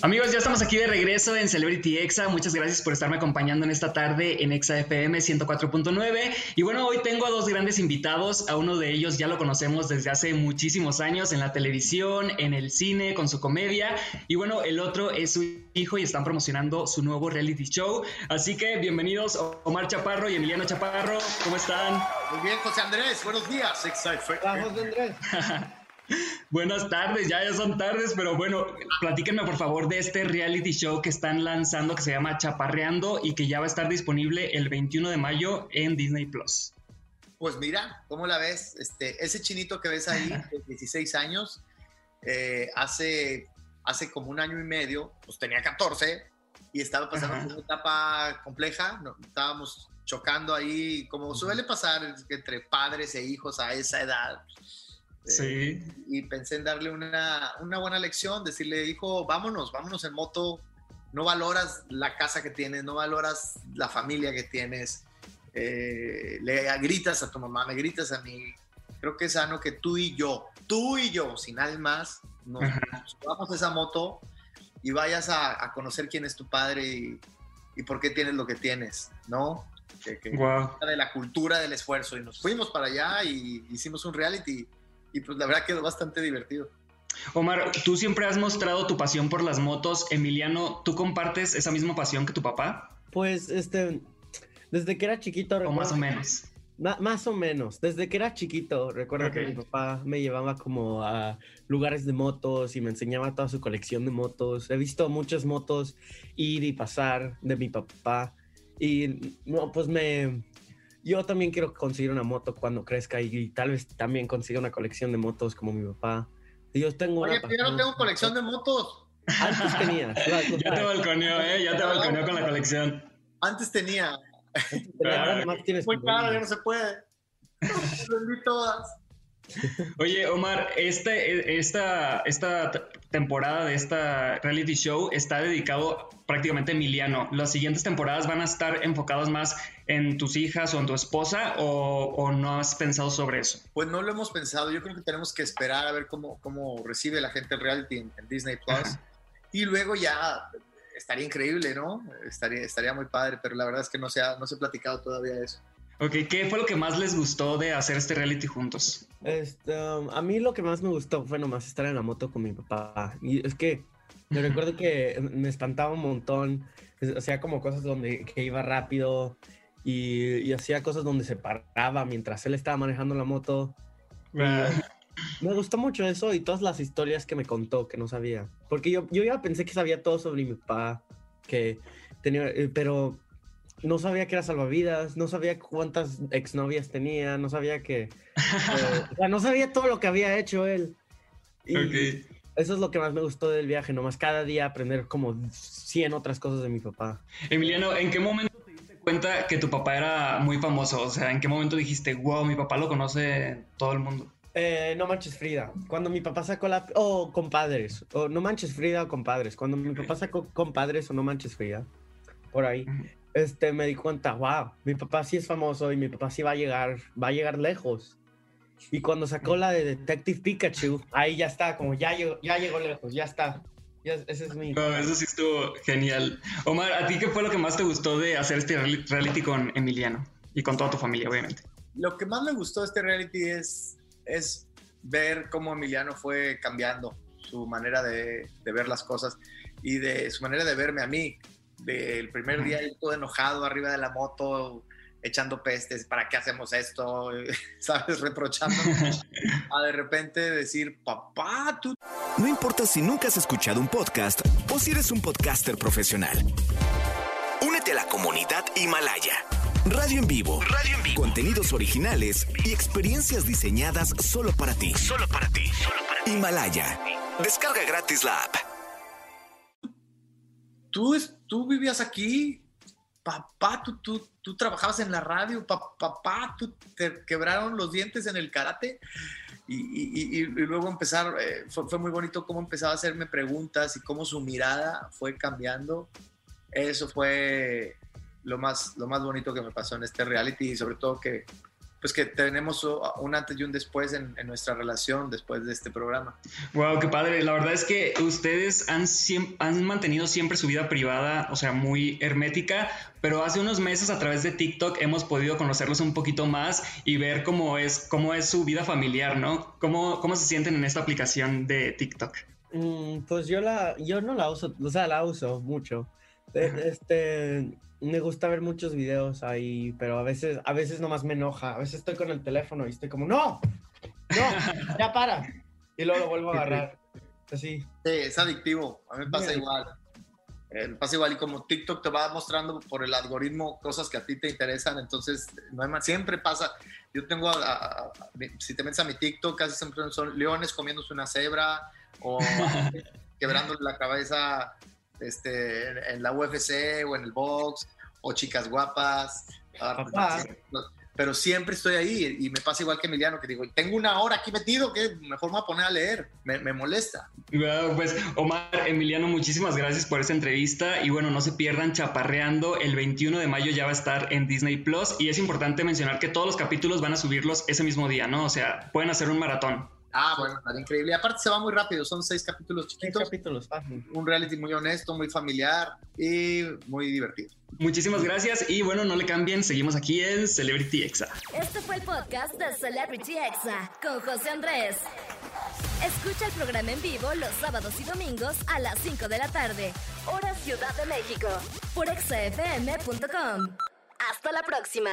Amigos, ya estamos aquí de regreso en Celebrity Exa. Muchas gracias por estarme acompañando en esta tarde en Exa FM 104.9. Y bueno, hoy tengo a dos grandes invitados. A uno de ellos ya lo conocemos desde hace muchísimos años en la televisión, en el cine, con su comedia. Y bueno, el otro es su hijo y están promocionando su nuevo reality show. Así que bienvenidos Omar Chaparro y Emiliano Chaparro. ¿Cómo están? Muy bien, José Andrés. Buenos días. Exa Hola, José Andrés. Buenas tardes, ya, ya son tardes, pero bueno, platíquenme por favor de este reality show que están lanzando que se llama Chaparreando y que ya va a estar disponible el 21 de mayo en Disney Plus. Pues mira, ¿cómo la ves? Este, ese chinito que ves ahí, de 16 años, eh, hace, hace como un año y medio, pues tenía 14 y estaba pasando una etapa compleja, estábamos chocando ahí, como suele pasar entre padres e hijos a esa edad Sí. Y pensé en darle una, una, buena lección, decirle, hijo, vámonos, vámonos en moto. No valoras la casa que tienes, no valoras la familia que tienes. Eh, le gritas a tu mamá, me gritas a mí. Creo que es sano que tú y yo, tú y yo, sin nadie más, nos, vamos a esa moto y vayas a, conocer quién es tu padre y, y, por qué tienes lo que tienes, ¿no? Que, que de la cultura del esfuerzo. Y nos fuimos para allá y hicimos un reality y pues la verdad quedó bastante divertido. Omar, tú siempre has mostrado tu pasión por las motos. Emiliano, ¿tú compartes esa misma pasión que tu papá? Pues, este, desde que era chiquito... O más o menos. más o menos. Desde que era chiquito, recuerdo que mi papá me llevaba como a lugares de motos y me enseñaba toda su colección de motos. He visto muchas motos ir y pasar de mi papá. Y no, pues me, yo también quiero conseguir una moto cuando crezca y, tal vez también consiga una colección de motos como mi papá. yo tengo Oye, pero yo no tengo colección de motos. Antes tenía. ya te balconeó, ¿eh? Ya te balconeó con la colección. Antes tenía. Antes tenía ahora más tienes Muy claro, ya no se puede. Vendí todas. Oye, Omar, este, esta, esta temporada de esta reality show está dedicado prácticamente Emiliano. ¿Las siguientes temporadas van a estar enfocadas más en tus hijas o en tu esposa o, no has pensado sobre eso? Pues no lo hemos pensado. Yo creo que tenemos que esperar a ver cómo, cómo recibe la gente el reality en, Disney Plus. Y luego ya estaría increíble, ¿no? Estaría, estaría muy padre, pero la verdad es que no se ha, no se ha platicado todavía eso. Ok, ¿qué fue lo que más les gustó de hacer este reality juntos? Este, um, a mí lo que más me gustó fue nomás estar en la moto con mi papá. Y es que me recuerdo que me espantaba un montón. Hacía como cosas donde que iba rápido y, hacía cosas donde se paraba mientras él estaba manejando la moto. Ah. Me gustó mucho eso y todas las historias que me contó que no sabía. Porque yo, yo ya pensé que sabía todo sobre mi papá, que tenía, eh, pero no sabía que era salvavidas, no sabía cuántas exnovias tenía, no sabía que... Eh, o sea, no sabía todo lo que había hecho él. Y Eso es lo que más me gustó del viaje, nomás cada día aprender como 100 otras cosas de mi papá. Emiliano, ¿en qué momento te diste cuenta que tu papá era muy famoso? O sea, ¿en qué momento dijiste, wow, mi papá lo conoce todo el mundo? Eh, no manches Frida. Cuando mi papá sacó la... O oh, compadres. O no manches Frida o compadres. Cuando mi papá sacó compadres o no manches Frida. Por ahí este, me di cuenta, wow, mi papá sí es famoso y mi papá sí va a llegar, va a llegar lejos. Y cuando sacó la de Detective Pikachu, ahí ya está, como ya llegó, ya llegó lejos, ya está. ese es mi... eso sí estuvo genial. Omar, ¿a ti qué fue lo que más te gustó de hacer este reality con Emiliano? Y con toda tu familia, obviamente. Lo que más me gustó de este reality es, es ver cómo Emiliano fue cambiando su manera de, de ver las cosas y de su manera de verme a mí del primer día todo enojado arriba de la moto, echando pestes, ¿para qué hacemos esto? ¿Sabes? Reprochando. a de repente decir, papá, tú... No importa si nunca has escuchado un podcast o si eres un podcaster profesional. Únete a la comunidad Himalaya. Radio en vivo. Radio en vivo. Contenidos originales y experiencias diseñadas solo para ti. Solo para ti. Solo para ti. Himalaya. Descarga gratis la app tú, tú vivías aquí, papá, tú, tú, tú trabajabas en la radio, papá, tú te quebraron los dientes en el karate. Y, luego empezar, eh, fue, muy bonito cómo empezaba a hacerme preguntas y cómo su mirada fue cambiando. Eso fue lo más, lo más bonito que me pasó en este reality y sobre todo que pues que tenemos un antes y un después en, nuestra relación después de este programa. Wow, qué padre. La verdad es que ustedes han, han mantenido siempre su vida privada, o sea, muy hermética, pero hace unos meses a través de TikTok hemos podido conocerlos un poquito más y ver cómo es, cómo es su vida familiar, ¿no? ¿Cómo, cómo se sienten en esta aplicación de TikTok? Mm, pues yo la, yo no la uso, o sea, la uso mucho. Este, me gusta ver muchos videos ahí, pero a veces, a veces nomás me enoja. A veces estoy con el teléfono y estoy como, no, no, ya para. Y luego lo vuelvo a agarrar. Así. Sí, es adictivo. A mí me pasa igual. Eh, me pasa igual. Y como TikTok te va mostrando por el algoritmo cosas que a ti te interesan, entonces no hay más. Siempre pasa. Yo tengo, si te metes a mi TikTok, casi siempre son leones comiéndose una cebra o quebrándole la cabeza este, en la UFC o en el box, o chicas guapas. Ah, pero siempre estoy ahí y me pasa igual que Emiliano, que digo, tengo una hora aquí metido, que mejor me voy a poner a leer, me, me molesta. pues Omar, Emiliano, muchísimas gracias por esta entrevista y bueno, no se pierdan Chaparreando, el 21 de mayo ya va a estar en Disney Plus y es importante mencionar que todos los capítulos van a subirlos ese mismo día, ¿no? O sea, pueden hacer un maratón. Ah, bueno, está increíble. Y aparte se va muy rápido, son seis capítulos chiquitos. Seis capítulos, Un reality muy honesto, muy familiar y muy divertido. Muchísimas gracias y bueno, no le cambien, seguimos aquí en Celebrity Exa. Este fue el podcast de Celebrity Exa con José Andrés. Escucha el programa en vivo los sábados y domingos a las 5 de la tarde, hora Ciudad de México, por exafm.com. Hasta la próxima.